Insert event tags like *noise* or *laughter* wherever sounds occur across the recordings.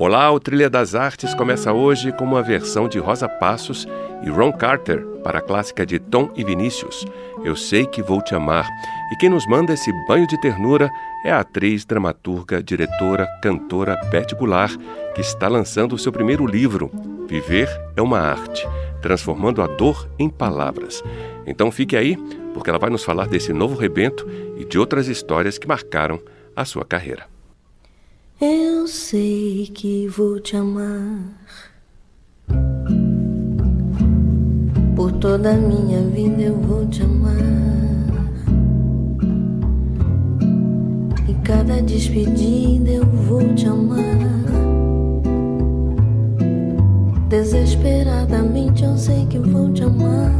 Olá, o Trilha das Artes começa hoje com uma versão de Rosa Passos e Ron Carter para a clássica de Tom e Vinícius, Eu Sei Que Vou Te Amar. E quem nos manda esse banho de ternura é a atriz, dramaturga, diretora, cantora Beth Goulart, que está lançando o seu primeiro livro, Viver é uma Arte, transformando a dor em palavras. Então fique aí, porque ela vai nos falar desse novo rebento e de outras histórias que marcaram a sua carreira. Eu sei que vou te amar por toda a minha vida. Eu vou te amar e cada despedida eu vou te amar. Desesperadamente eu sei que vou te amar.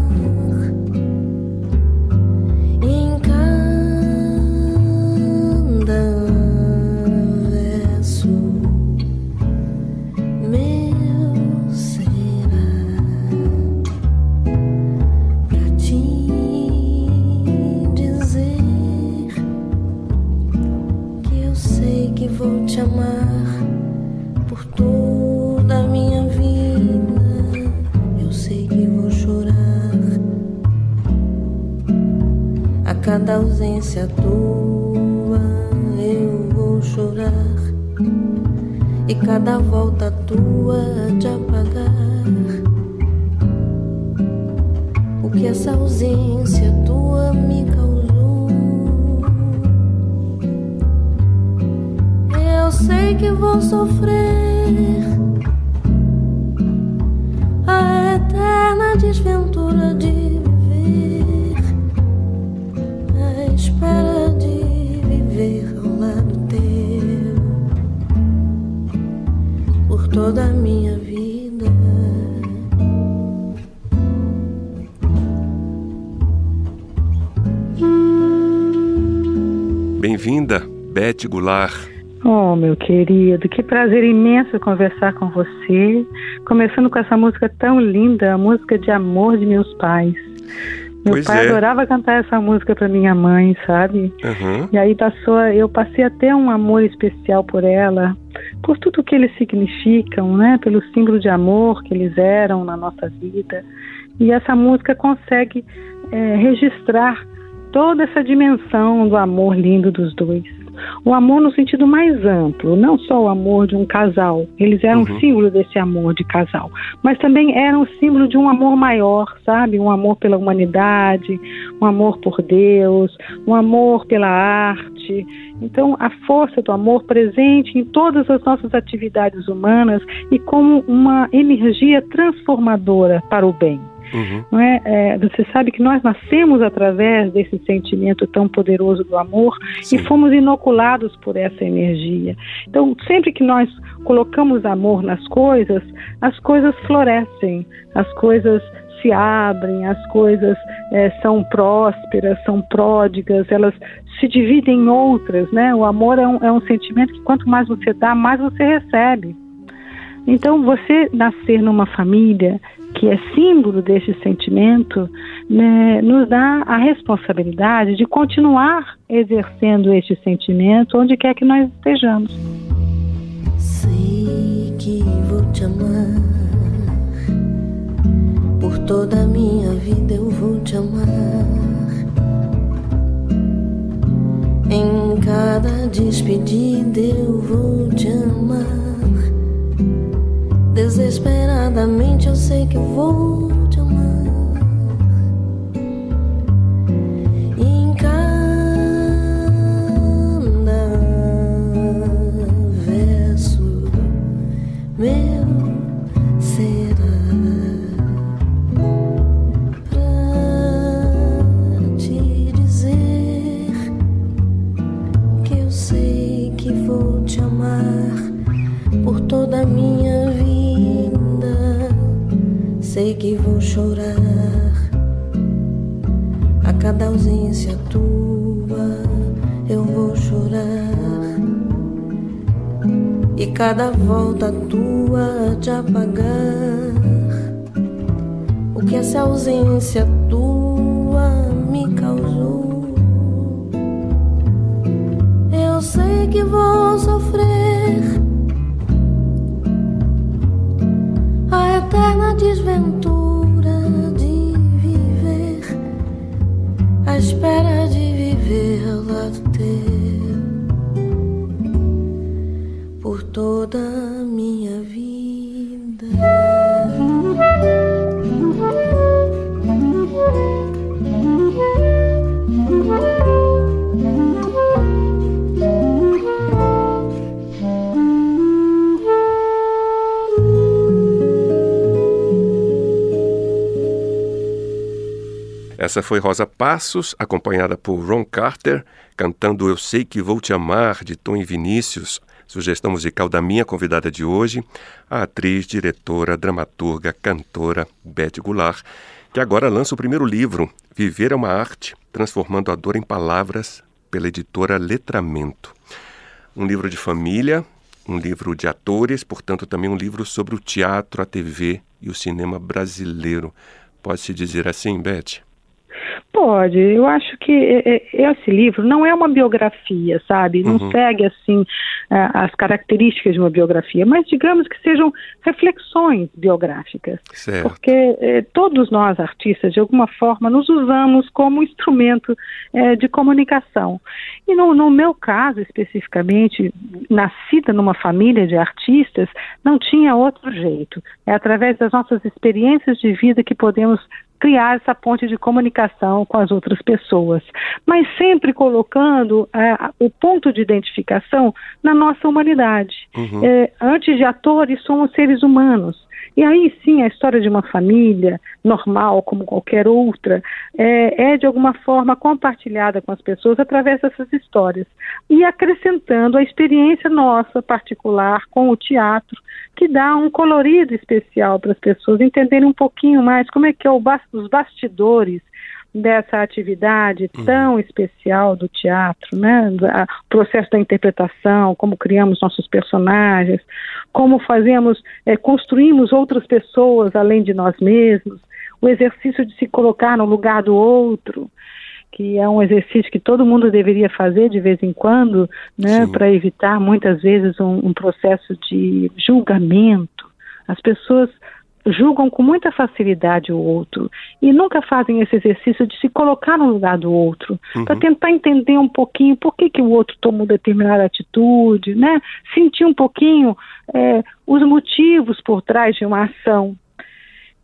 Ausência tua eu vou chorar e cada volta tua te apagar. O que essa ausência tua me causou? Eu sei que vou sofrer toda a minha vida. Bem-vinda, Beth Goulart. Oh, meu querido, que prazer imenso conversar com você. Começando com essa música tão linda, a música de amor de meus pais. Meu pois pai é. adorava cantar essa música para minha mãe, sabe? Uhum. E aí passou, eu passei a ter um amor especial por ela, por tudo que eles significam, né? Pelo símbolo de amor que eles eram na nossa vida. E essa música consegue é, registrar toda essa dimensão do amor lindo dos dois o amor no sentido mais amplo, não só o amor de um casal. Eles eram uhum. símbolo desse amor de casal, mas também eram símbolo de um amor maior, sabe? Um amor pela humanidade, um amor por Deus, um amor pela arte. Então, a força do amor presente em todas as nossas atividades humanas e como uma energia transformadora para o bem. Uhum. Não é? é? Você sabe que nós nascemos através desse sentimento tão poderoso do amor Sim. e fomos inoculados por essa energia. Então, sempre que nós colocamos amor nas coisas, as coisas florescem, as coisas se abrem, as coisas é, são prósperas, são pródigas, elas se dividem em outras, né? O amor é um, é um sentimento que quanto mais você dá, mais você recebe. Então, você nascer numa família que é símbolo desse sentimento, né, nos dá a responsabilidade de continuar exercendo este sentimento onde quer que nós estejamos. Sei que vou te amar, por toda a minha vida eu vou te amar. Em cada despedida eu vou Desesperadamente eu sei que vou sei que vou chorar a cada ausência tua. Eu vou chorar e cada volta tua de apagar o que essa ausência tua me causou. Eu sei que vou sofrer tanto Essa foi Rosa Passos, acompanhada por Ron Carter, cantando Eu Sei Que Vou Te Amar, de Tom e Vinícius, sugestão musical da minha convidada de hoje, a atriz, diretora, dramaturga, cantora Beth Goulart, que agora lança o primeiro livro, Viver é uma Arte, transformando a dor em palavras, pela editora Letramento. Um livro de família, um livro de atores, portanto também um livro sobre o teatro, a TV e o cinema brasileiro. Pode-se dizer assim, Beth? Pode. Eu acho que esse livro não é uma biografia, sabe? Não uhum. segue assim as características de uma biografia, mas digamos que sejam reflexões biográficas. Certo. Porque todos nós artistas, de alguma forma, nos usamos como instrumento de comunicação. E no, no meu caso, especificamente, nascida numa família de artistas, não tinha outro jeito. É através das nossas experiências de vida que podemos criar essa ponte de comunicação com as outras pessoas, mas sempre colocando é, o ponto de identificação na nossa humanidade. Uhum. É, antes de atores, somos seres humanos. E aí sim a história de uma família normal, como qualquer outra, é, é, de alguma forma compartilhada com as pessoas através dessas histórias. E acrescentando a experiência nossa particular com o teatro, que dá um colorido especial para as pessoas entenderem um pouquinho mais como é que é o, os bastidores dessa atividade uhum. tão especial do teatro, né? O processo da interpretação, como criamos nossos personagens, como fazemos, é, construímos outras pessoas além de nós mesmos, o exercício de se colocar no lugar do outro, que é um exercício que todo mundo deveria fazer de vez em quando, né? Para evitar muitas vezes um, um processo de julgamento. As pessoas julgam com muita facilidade o outro e nunca fazem esse exercício de se colocar no lugar do outro uhum. para tentar entender um pouquinho por que, que o outro tomou determinada atitude, né? Sentir um pouquinho é, os motivos por trás de uma ação.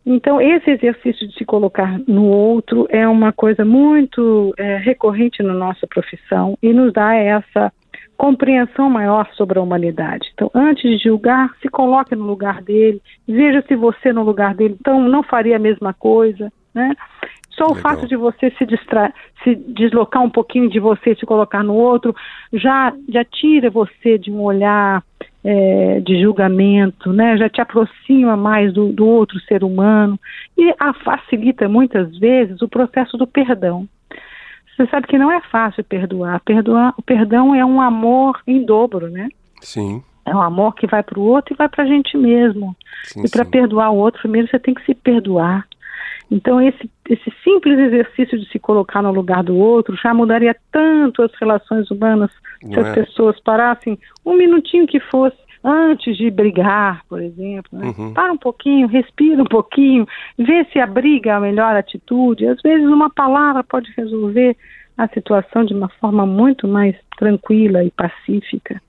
Então, esse exercício de se colocar no outro é uma coisa muito é, recorrente na nossa profissão e nos dá essa compreensão maior sobre a humanidade. Então, antes de julgar, se coloque no lugar dele, veja se você no lugar dele, então não faria a mesma coisa, né? Só o Legal. fato de você se, distra se deslocar um pouquinho de você, se colocar no outro, já, já tira você de um olhar é, de julgamento, né? já te aproxima mais do, do outro ser humano e a facilita muitas vezes o processo do perdão. Você sabe que não é fácil perdoar. Perdoar, o perdão é um amor em dobro, né? Sim. É um amor que vai para o outro e vai para a gente mesmo. Sim, e para perdoar o outro, primeiro você tem que se perdoar. Então, esse, esse simples exercício de se colocar no lugar do outro já mudaria tanto as relações humanas Não se as é? pessoas parassem um minutinho que fosse antes de brigar, por exemplo. Né? Uhum. Para um pouquinho, respira um pouquinho, vê se a briga é a melhor atitude. Às vezes, uma palavra pode resolver a situação de uma forma muito mais tranquila e pacífica.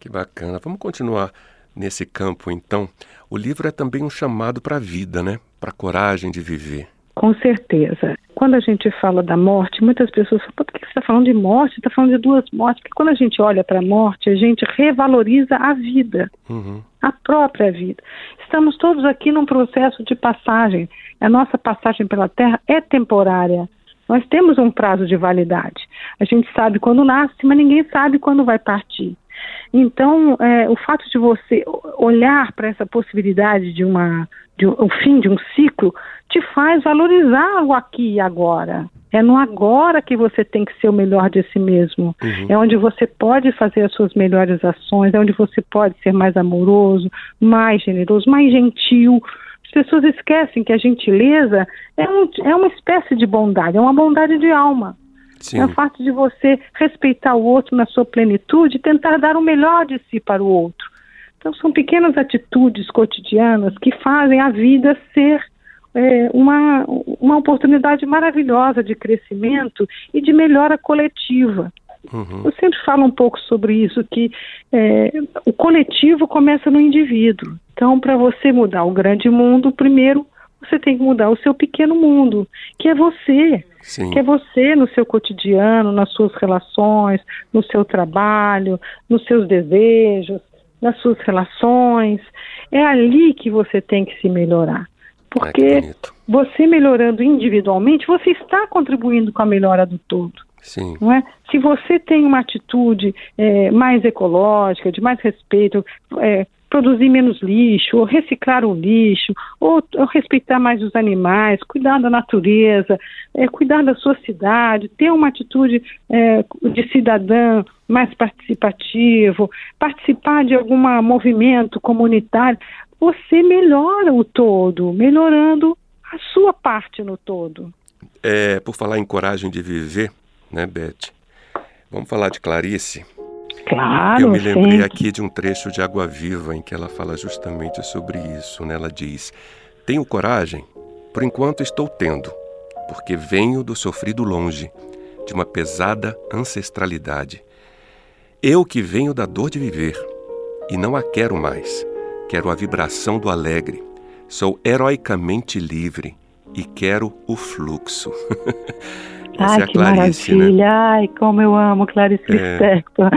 Que bacana. Vamos continuar nesse campo, então. O livro é também um chamado para a vida, né? Para a coragem de viver. Com certeza. Quando a gente fala da morte, muitas pessoas falam, por que você está falando de morte? Você está falando de duas mortes. Porque quando a gente olha para a morte, a gente revaloriza a vida, uhum. a própria vida. Estamos todos aqui num processo de passagem. A nossa passagem pela Terra é temporária. Nós temos um prazo de validade. A gente sabe quando nasce, mas ninguém sabe quando vai partir. Então, é, o fato de você olhar para essa possibilidade de uma de um, o fim de um ciclo te faz valorizar o aqui e agora. É no agora que você tem que ser o melhor de si mesmo. Uhum. É onde você pode fazer as suas melhores ações, é onde você pode ser mais amoroso, mais generoso, mais gentil. As pessoas esquecem que a gentileza é, um, é uma espécie de bondade, é uma bondade de alma. Sim. É o fato de você respeitar o outro na sua plenitude e tentar dar o melhor de si para o outro. Então, são pequenas atitudes cotidianas que fazem a vida ser é, uma, uma oportunidade maravilhosa de crescimento e de melhora coletiva. Uhum. Eu sempre falo um pouco sobre isso, que é, o coletivo começa no indivíduo. Então, para você mudar o grande mundo, primeiro você tem que mudar o seu pequeno mundo, que é você. Sim. Que é você no seu cotidiano, nas suas relações, no seu trabalho, nos seus desejos, nas suas relações. É ali que você tem que se melhorar. Porque você melhorando individualmente, você está contribuindo com a melhora do todo. Sim. Não é? Se você tem uma atitude é, mais ecológica, de mais respeito, é, produzir menos lixo, ou reciclar o lixo, ou, ou, respeitar mais os animais, cuidar da natureza, é, cuidar da sua cidade, ter uma atitude é, de cidadã mais participativo, participar de algum movimento comunitário, você melhora o todo, melhorando a sua parte no todo. É, por falar em coragem de viver, né, Beth? Vamos falar de Clarice. Claro. Eu me lembrei sempre. aqui de um trecho de Água Viva em que ela fala justamente sobre isso. Né? Ela diz: Tenho coragem, por enquanto estou tendo, porque venho do sofrido longe, de uma pesada ancestralidade. Eu que venho da dor de viver, e não a quero mais. Quero a vibração do alegre. Sou heroicamente livre e quero o fluxo. *laughs* Ai, é a Clarice, que né? maravilha. Né? Ai, como eu amo Clarice é. Lispector.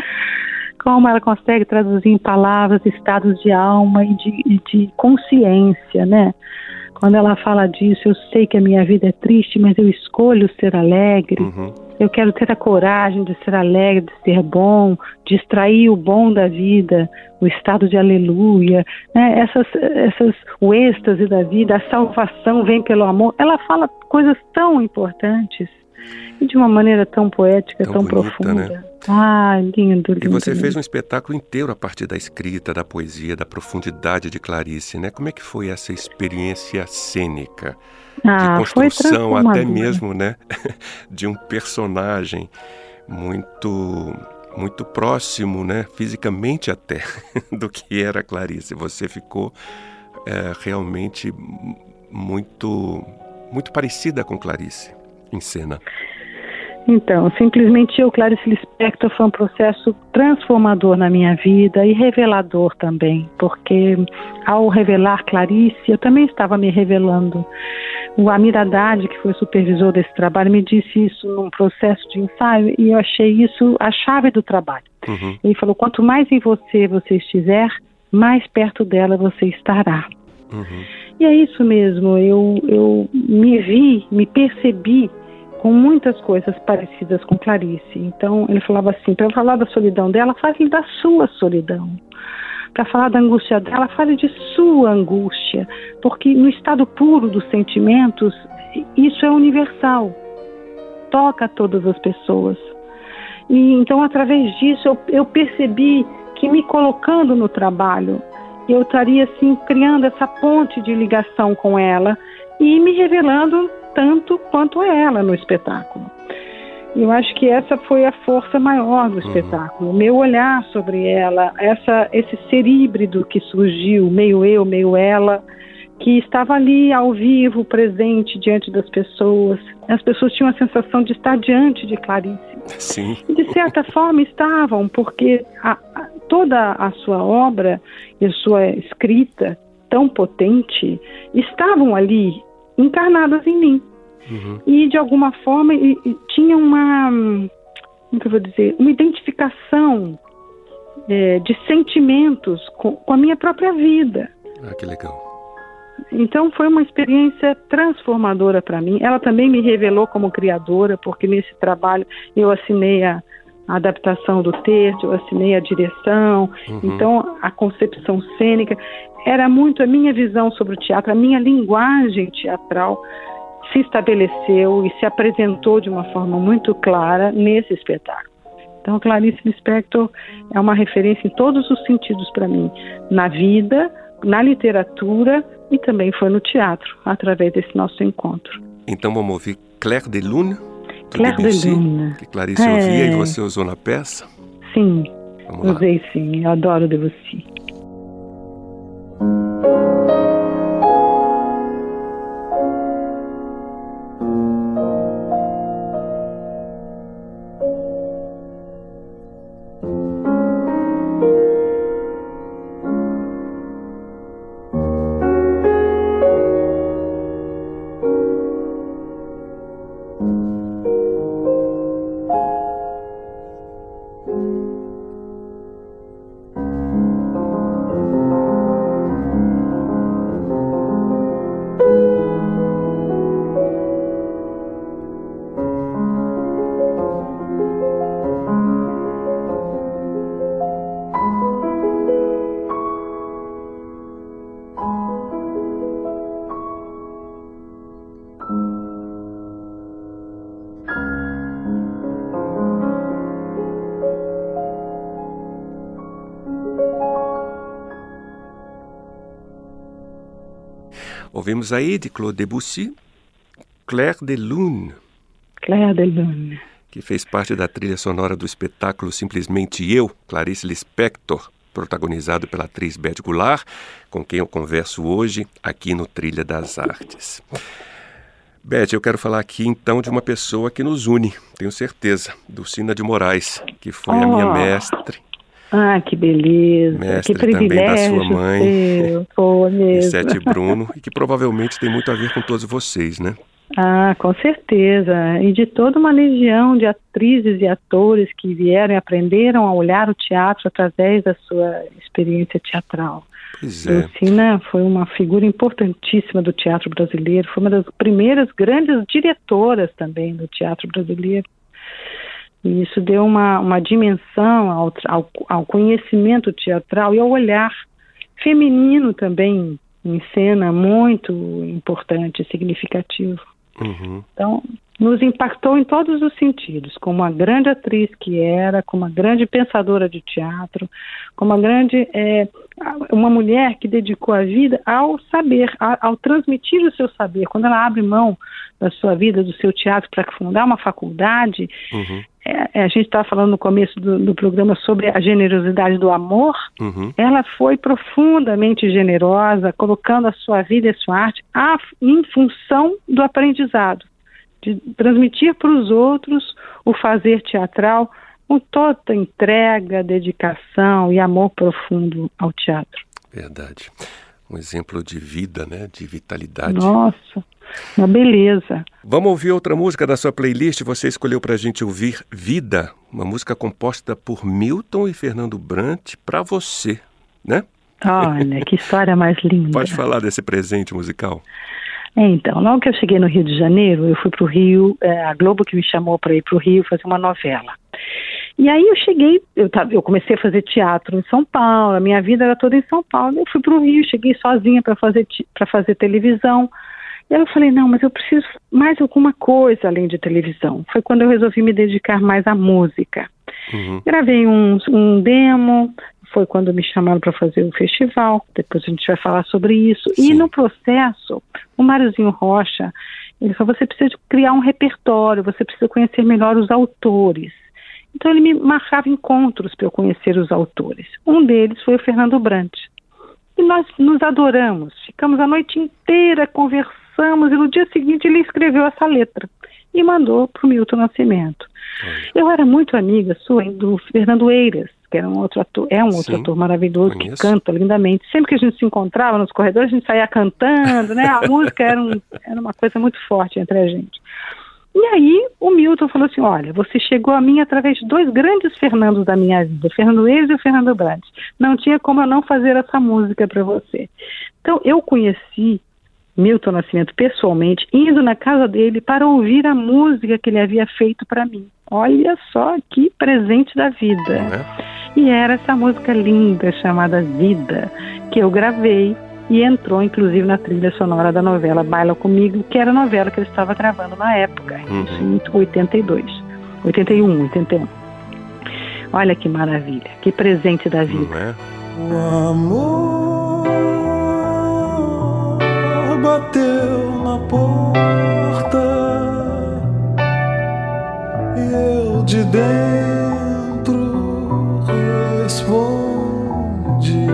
Como ela consegue traduzir em palavras estados de alma e de, de consciência, né? Quando ela fala disso, eu sei que a minha vida é triste, mas eu escolho ser alegre. Uhum. Eu quero ter a coragem de ser alegre, de ser bom, de extrair o bom da vida, o estado de aleluia, né? essas, essas, o êxtase da vida, a salvação vem pelo amor. Ela fala coisas tão importantes e de uma maneira tão poética, tão, tão bonita, profunda. Né? Ah, lindo, lindo. E você lindo. fez um espetáculo inteiro a partir da escrita, da poesia, da profundidade de Clarice, né? Como é que foi essa experiência cênica? Ah, de construção até mesmo, né? *laughs* de um personagem muito muito próximo, né, fisicamente até, *laughs* do que era Clarice. Você ficou é, realmente muito muito parecida com Clarice em cena. Então, simplesmente eu, Clarice Lispector, foi um processo transformador na minha vida e revelador também, porque ao revelar Clarice, eu também estava me revelando. O Amir Haddad, que foi supervisor desse trabalho, me disse isso num processo de ensaio e eu achei isso a chave do trabalho. Uhum. Ele falou: quanto mais em você você estiver, mais perto dela você estará. Uhum. E é isso mesmo, eu, eu me vi, me percebi com muitas coisas parecidas com Clarice. Então ele falava assim: para falar da solidão dela, fale da sua solidão. Para falar da angústia dela, fale de sua angústia, porque no estado puro dos sentimentos, isso é universal, toca todas as pessoas. E então, através disso, eu, eu percebi que me colocando no trabalho, eu estaria assim criando essa ponte de ligação com ela e me revelando tanto quanto ela no espetáculo. Eu acho que essa foi a força maior do uhum. espetáculo, meu olhar sobre ela, essa, esse ser híbrido que surgiu, meio eu, meio ela, que estava ali ao vivo, presente diante das pessoas. As pessoas tinham a sensação de estar diante de Clarice. Sim. E de certa *laughs* forma estavam, porque a, a, toda a sua obra e a sua escrita tão potente estavam ali encarnadas em mim. Uhum. E de alguma forma e, e tinha uma, como que eu vou dizer, uma identificação é, de sentimentos com, com a minha própria vida. Ah, que legal. Então foi uma experiência transformadora para mim. Ela também me revelou como criadora, porque nesse trabalho eu assinei a, a adaptação do texto, eu assinei a direção, uhum. então a concepção cênica era muito a minha visão sobre o teatro, a minha linguagem teatral se estabeleceu e se apresentou de uma forma muito clara nesse espetáculo. Então, Clarice Lispector é uma referência em todos os sentidos para mim, na vida, na literatura e também foi no teatro, através desse nosso encontro. Então vamos ouvir Claire de Lune, Claire Debussy, de Lune. que Clarice é... ouvia e você usou na peça? Sim, usei sim, eu adoro Debussy. Ouvimos aí de Claude Debussy, Claire de Lune. Claire de Lune. Que fez parte da trilha sonora do espetáculo Simplesmente Eu, Clarice Lispector, protagonizado pela atriz Beth Goulart, com quem eu converso hoje aqui no Trilha das Artes. Beth, eu quero falar aqui então de uma pessoa que nos une, tenho certeza, Dulcina de Moraes, que foi oh. a minha mestre ah, que beleza. Mestre que privilégio também da sua mãe. Seu. *laughs* Pô, mesmo. Sete Bruno, *laughs* e que provavelmente tem muito a ver com todos vocês, né? Ah, com certeza. E de toda uma legião de atrizes e atores que vieram e aprenderam a olhar o teatro através da sua experiência teatral. Pois é. Lucina foi uma figura importantíssima do teatro brasileiro, foi uma das primeiras grandes diretoras também do teatro brasileiro. E isso deu uma, uma dimensão ao, ao, ao conhecimento teatral e ao olhar feminino também em cena muito importante e significativo. Uhum. Então, nos impactou em todos os sentidos, como uma grande atriz que era, como uma grande pensadora de teatro, como uma grande é, uma mulher que dedicou a vida ao saber, ao, ao transmitir o seu saber. Quando ela abre mão da sua vida, do seu teatro para fundar uma faculdade, uhum. É, é a gente estava falando no começo do, do, programa sobre a generosidade do amor. Uhum. Ela foi profundamente generosa, colocando a sua vida e a sua arte a, em função do aprendizado de transmitir para os outros o fazer teatral com toda entrega, dedicação e amor profundo ao teatro. Verdade. Um exemplo de vida, né? De vitalidade. Nossa, uma beleza. Vamos ouvir outra música da sua playlist. Você escolheu para a gente ouvir Vida, uma música composta por Milton e Fernando Brant para você, né? Olha, que história mais linda. Pode falar desse presente musical. Então, logo que eu cheguei no Rio de Janeiro, eu fui para o Rio, é, a Globo que me chamou para ir para o Rio fazer uma novela. E aí eu cheguei, eu, eu comecei a fazer teatro em São Paulo, a minha vida era toda em São Paulo. Eu fui para o Rio, cheguei sozinha para fazer, para fazer televisão. E eu falei, não, mas eu preciso mais alguma coisa além de televisão. Foi quando eu resolvi me dedicar mais à música. Uhum. Gravei um, um demo, foi quando me chamaram para fazer o festival, depois a gente vai falar sobre isso. Sim. E no processo, o Máriozinho Rocha, ele falou, você precisa criar um repertório, você precisa conhecer melhor os autores. Então ele me marcava encontros para eu conhecer os autores. Um deles foi o Fernando Brant. E nós nos adoramos, ficamos a noite inteira, conversamos, e no dia seguinte ele escreveu essa letra e mandou para o Milton Nascimento. Eu era muito amiga sua do Fernando Eiras, que era um outro ator, é um outro Sim, ator maravilhoso conheço. que canta lindamente. Sempre que a gente se encontrava nos corredores, a gente saía cantando, né? A *laughs* música era, um, era uma coisa muito forte entre a gente. E aí o Milton falou assim: olha, você chegou a mim através de dois grandes Fernandos da minha vida, o Fernando Eis e o Fernando Brandt. Não tinha como eu não fazer essa música para você. Então eu conheci Milton Nascimento pessoalmente, indo na casa dele para ouvir a música que ele havia feito para mim. Olha só que presente da vida. É? E era essa música linda chamada Vida, que eu gravei e entrou inclusive na trilha sonora da novela Baila Comigo, que era a novela que eu estava gravando na época, Uhum. em 82, 81, 81. Olha que maravilha, que presente da vida. Não é? O amor bateu na porta. E eu de dentro respondi: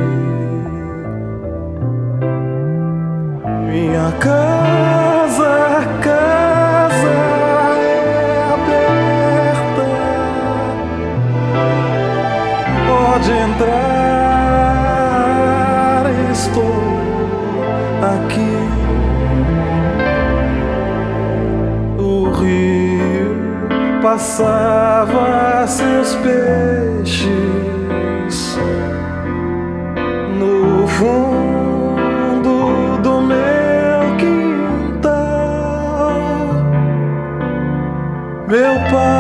Minha casa, casa passava seus peixes no fundo do meu quintal. Meu pai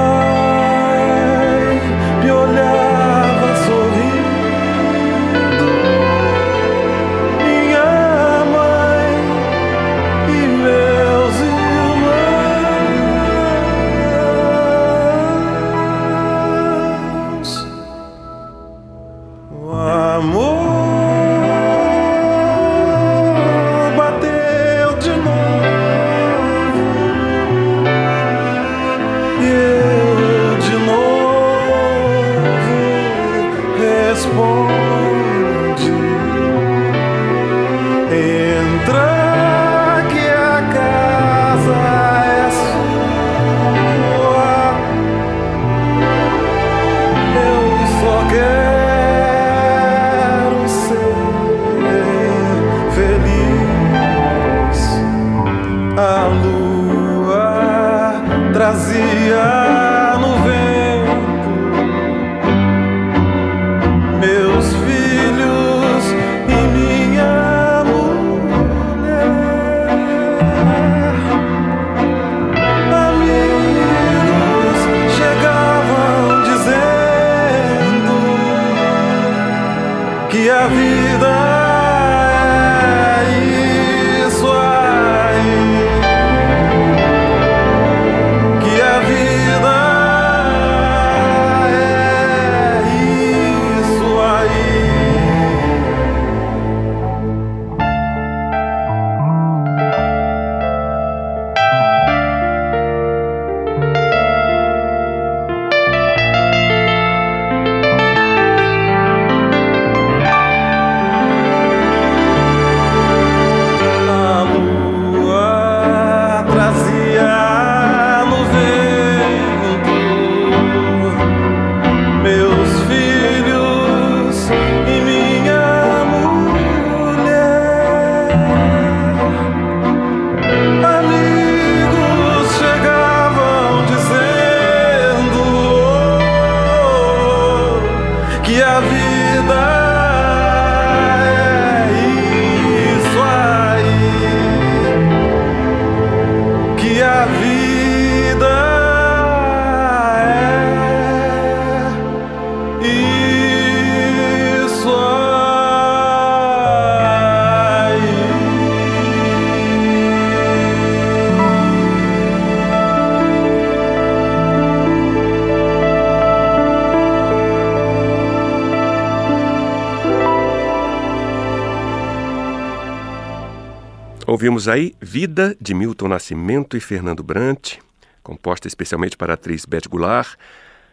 Ouvimos aí Vida, de Milton Nascimento e Fernando Brant, composta especialmente para a atriz Beth Goulart,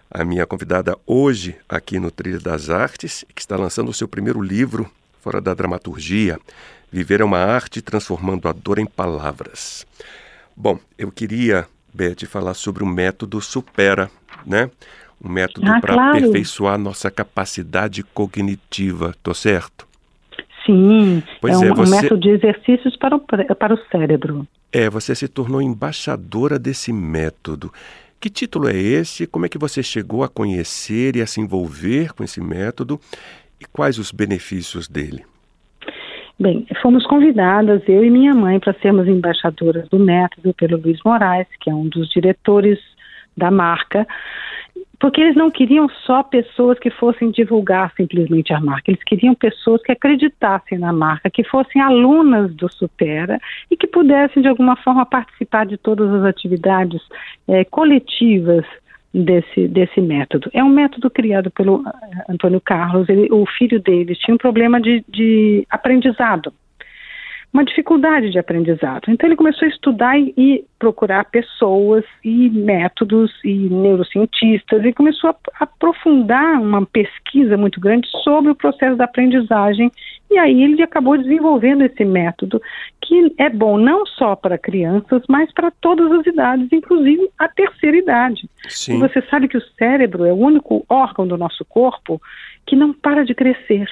a minha convidada hoje aqui no Trilha das Artes, que está lançando o seu primeiro livro, fora da dramaturgia, Viver é uma Arte Transformando a Dor em Palavras. Bom, eu queria, Beth, falar sobre o método Supera, né? Um método Ah, para claro. aperfeiçoar nossa capacidade cognitiva, tô certo? Sim, Pois é é, um, um você- método de exercícios para o, para o cérebro. É, você se tornou embaixadora desse método. Que título é esse? Como é que você chegou a conhecer e a se envolver com esse método? E quais os benefícios dele? Bem, fomos convidadas, eu e minha mãe, para sermos embaixadoras do método pelo Luiz Moraes, que é um dos diretores da marca, porque eles não queriam só pessoas que fossem divulgar simplesmente a marca, eles queriam pessoas que acreditassem na marca, que fossem alunas do Supera e que pudessem de alguma forma participar de todas as atividades é, coletivas desse, desse método. É um método criado pelo eh, Antônio Carlos, ele, o filho dele tinha um problema de, de aprendizado uma dificuldade de aprendizado. Então ele começou a estudar e, e procurar pessoas e métodos e neurocientistas e começou a, aprofundar uma pesquisa muito grande sobre o processo da aprendizagem e aí ele acabou desenvolvendo esse método que é bom não só para crianças, mas para todas as idades, inclusive a terceira idade. Sim. E você sabe que o cérebro é o único órgão do nosso corpo que não para de crescer.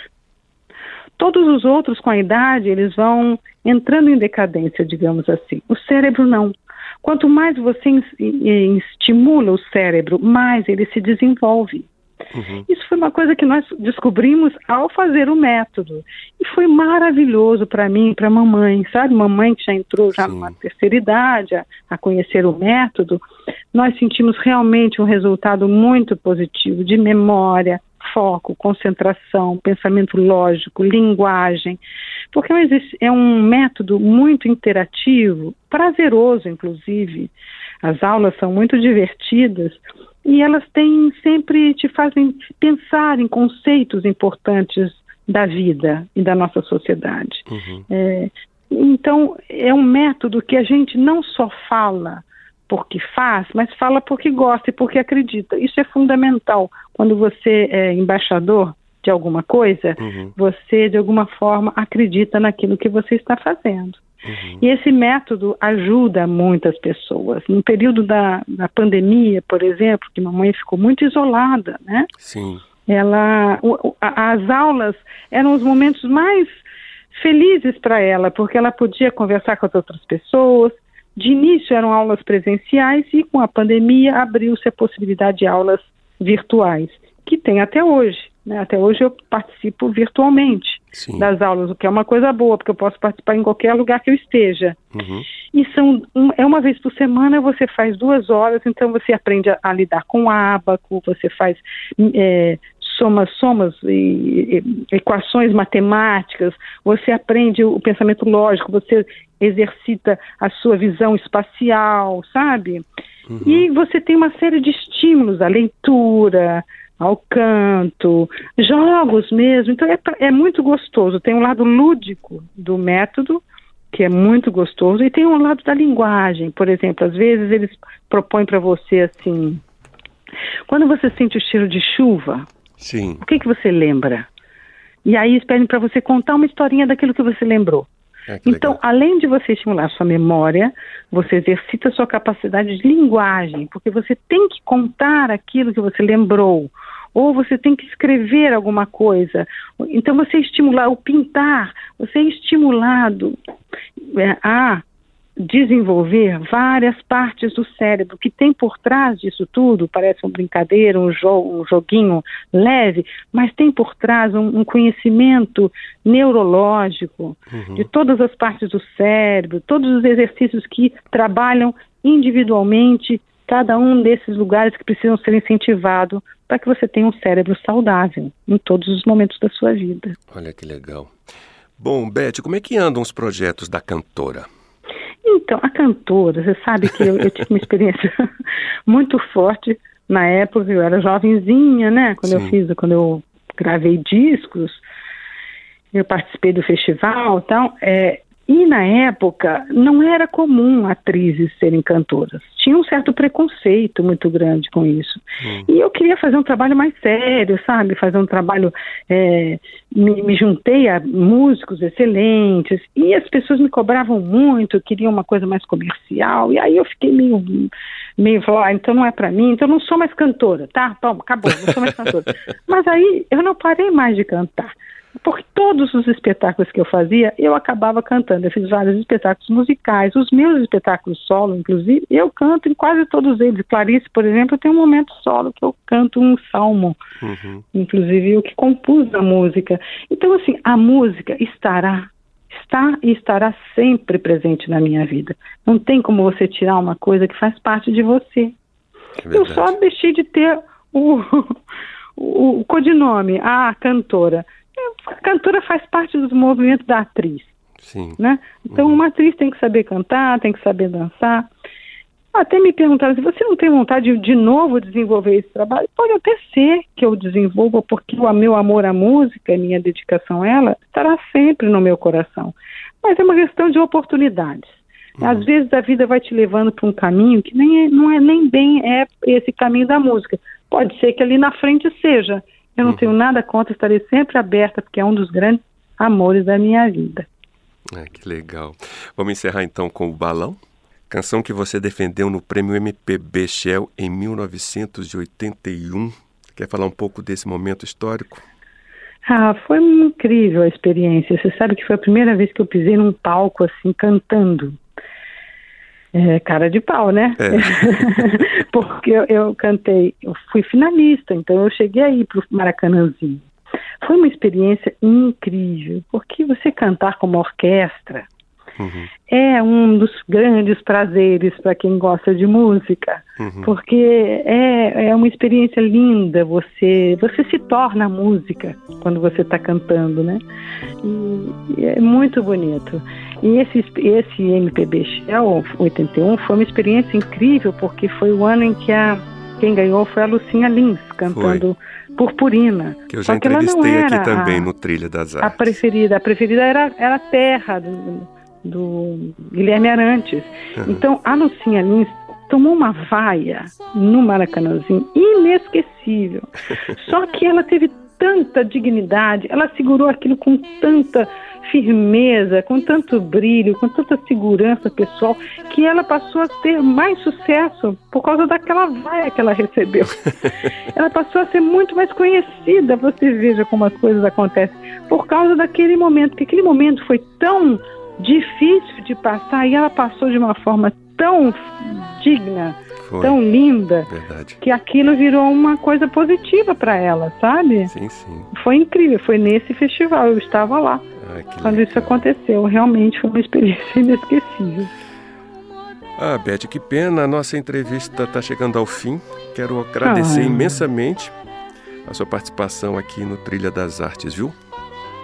Todos os outros, com a idade, eles vão entrando em decadência, digamos assim. O cérebro não. Quanto mais você estimula o cérebro, mais ele se desenvolve. Uhum. Isso foi uma coisa que nós descobrimos ao fazer o método. E foi maravilhoso para mim e para a mamãe, sabe? Mamãe que já entrou já Sim. numa terceira idade a, a, conhecer o método. Nós sentimos realmente um resultado muito positivo de memória, foco, concentração, pensamento lógico, linguagem, porque é um método muito interativo, prazeroso, inclusive. As aulas são muito divertidas e elas têm sempre te fazem pensar em conceitos importantes da vida e da nossa sociedade. Uhum. É, então, é um método que a gente não só fala porque faz, mas fala porque gosta e porque acredita. Isso é fundamental. Quando você é embaixador de alguma coisa, uhum. você de alguma forma acredita naquilo que você está fazendo. Uhum. E esse método ajuda muitas pessoas. No período da, da pandemia, por exemplo, que mamãe ficou muito isolada, né? Sim. Ela, o, a, as aulas eram os momentos mais felizes para ela, porque ela podia conversar com as outras pessoas, de início eram aulas presenciais e com a pandemia abriu-se a possibilidade de aulas virtuais, que tem até hoje. Né? Até hoje eu participo virtualmente Sim. das aulas, o que é uma coisa boa, porque eu posso participar em qualquer lugar que eu esteja. Uhum. E são um, é uma vez por semana, você faz duas horas, então você aprende a, a lidar com ábaco, você faz é, somas, somas e, e, equações matemáticas, você aprende o pensamento lógico, você exercita a sua visão espacial, sabe? Uhum. E você tem uma série de estímulos, a leitura, ao canto, jogos mesmo. Então é, é muito gostoso. Tem um lado lúdico do método, que é muito gostoso, e tem um lado da linguagem. Por exemplo, às vezes eles propõem para você assim: quando você sente o cheiro de chuva, Sim. o que, que você lembra? E aí eles pedem para você contar uma historinha daquilo que você lembrou. É, então, legal. além de você estimular sua memória, você exercita sua capacidade de linguagem, porque você tem que contar aquilo que você lembrou, ou você tem que escrever alguma coisa. Então, você estimular o pintar, você é estimulado é, a desenvolver várias partes do cérebro que tem por trás disso tudo, parece uma brincadeira, um, jo um joguinho leve, mas tem por trás um, um conhecimento neurológico uhum. de todas as partes do cérebro, todos os exercícios que trabalham individualmente cada um desses lugares que precisam ser incentivados para que você tenha um cérebro saudável em todos os momentos da sua vida. Olha que legal. Bom, Beth, como é que andam os projetos da cantora? Então, a cantora, você sabe que eu, eu tive uma experiência *laughs* muito forte na época, eu era jovenzinha, né? Quando Sim. eu fiz, quando eu gravei discos, eu participei do festival e tal. É, e na época não era comum atrizes serem cantoras. Tinha um certo preconceito muito grande com isso. Hum. E eu queria fazer um trabalho mais sério, sabe? Fazer um trabalho. É, me, me, juntei a músicos excelentes e as pessoas me cobravam muito, queriam uma coisa mais comercial. E aí eu fiquei meio. meio falou, ah, então não é para mim, então eu não sou mais cantora, tá? Toma, acabou, não sou mais cantora. *laughs* Mas aí eu não parei mais de cantar porque todos os espetáculos que eu fazia, eu acabava cantando. Eu fiz vários espetáculos musicais, os meus espetáculos solo, inclusive, eu canto em quase todos eles. Clarice, por exemplo, tem um momento solo que eu canto um salmo, uhum. inclusive eu que compus a música. Então, assim, a música estará, está e estará sempre presente na minha vida. Não tem como você tirar uma coisa que faz parte de você. É eu só deixei de ter o, *laughs* o, o codinome, a cantora. A cantora faz parte do movimento da atriz. Sim. Né? Então, uma atriz tem que saber cantar, tem que saber dançar. Até me perguntaram se você não tem vontade de, de novo desenvolver esse trabalho. Pode até ser que eu desenvolva, porque o meu amor à música e minha dedicação a ela estará sempre no meu coração. Mas é uma questão de oportunidades. Uhum. Às vezes a vida vai te levando para um caminho que nem é, não é nem bem é esse caminho da música. Pode ser que ali na frente seja. Eu não uhum. tenho nada contra, estarei sempre aberta, porque é um dos grandes amores da minha vida. É, que legal. Vamos encerrar então com o balão? Canção que você defendeu no Prêmio MPB Shell em 1981. Quer falar um pouco desse momento histórico? Ah, foi incrível a experiência. Você sabe que foi a primeira vez que eu pisei num palco assim, cantando. É, cara de pau, né? É. *laughs* Porque eu, eu, cantei, eu fui finalista, então eu cheguei aí pro Maracanãzinho. Foi uma experiência incrível, porque você cantar como orquestra, Uhum. É um dos grandes prazeres para quem gosta de música, uhum. porque é, é uma experiência linda. Você você se torna música quando você está cantando, né? E, e, é muito bonito. E esse esse MPB Shell 81 foi uma experiência incrível porque foi o ano em que a quem ganhou foi a Lucinha Lins cantando foi. Purpurina. Que eu já entrevistei aqui também a, no Trilha das Artes. A preferida, a preferida era, era a Terra do, do Guilherme Arantes. Uhum. Então, a Lucinha Lins tomou uma vaia no Maracanãzinho inesquecível. *laughs* Só que ela teve tanta dignidade, ela segurou aquilo com tanta firmeza, com tanto brilho, com tanta segurança pessoal, que ela passou a ter mais sucesso por causa daquela vaia que ela recebeu. *laughs* ela passou a ser muito mais conhecida, você veja como as coisas acontecem, por causa daquele momento, porque aquele momento foi tão difícil de passar e ela passou de uma forma tão digna, Foi. tão linda, Verdade. que aquilo virou uma coisa positiva para ela, sabe? Sim, sim. Foi incrível, foi nesse festival, eu estava lá Ai, quando legal. isso aconteceu. Realmente foi uma experiência *laughs* inesquecível. Ah, Beth, que pena, a nossa entrevista está chegando ao fim. Quero agradecer ah. imensamente a sua participação aqui no Trilha das Artes, viu?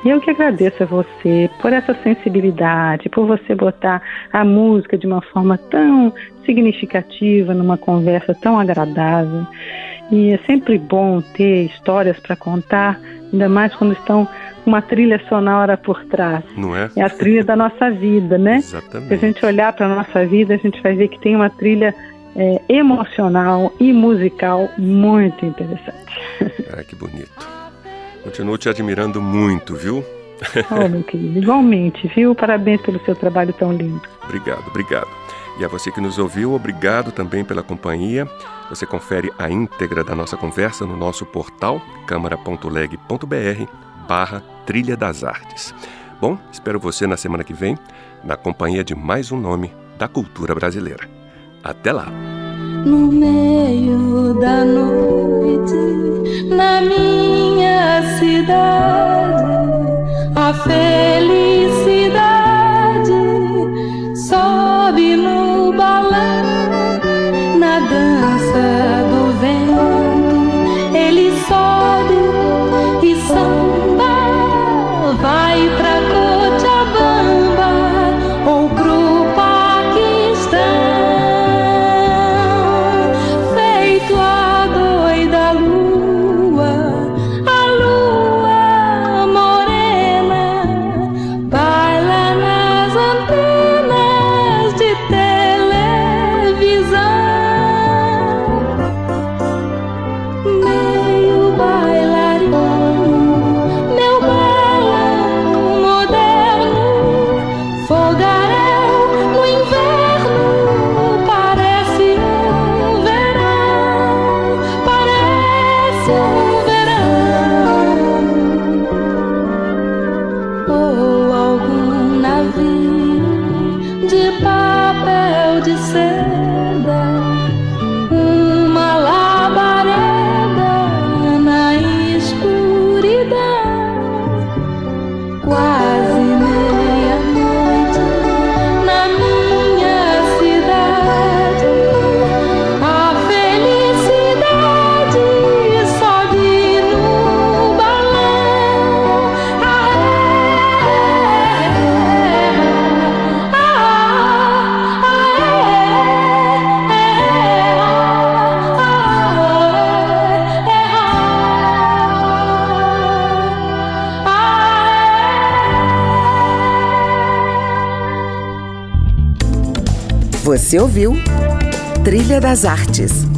E eu que agradeço a você por essa sensibilidade, por você botar a música de uma forma tão significativa, numa conversa tão agradável. E é sempre bom ter histórias para contar, ainda mais quando estão uma trilha sonora por trás. Não é? É a trilha da nossa vida, né? Exatamente. Se a gente olhar para a nossa vida, a gente vai ver que tem uma trilha é, emocional e musical muito interessante. *laughs* Ah, que bonito. Continuo te admirando muito, viu? Oh, meu *laughs* querido, igualmente, viu? Parabéns pelo seu trabalho tão lindo. Obrigado, obrigado. E a você que nos ouviu, obrigado também pela companhia. Você confere a íntegra da nossa conversa no nosso portal câmara.leg.br barra Trilha das Artes. Bom, espero você na semana que vem, na companhia de mais um nome da cultura brasileira. Até lá! No meio da noite, na minha cidade, a felicidade ouviu Trilha das Artes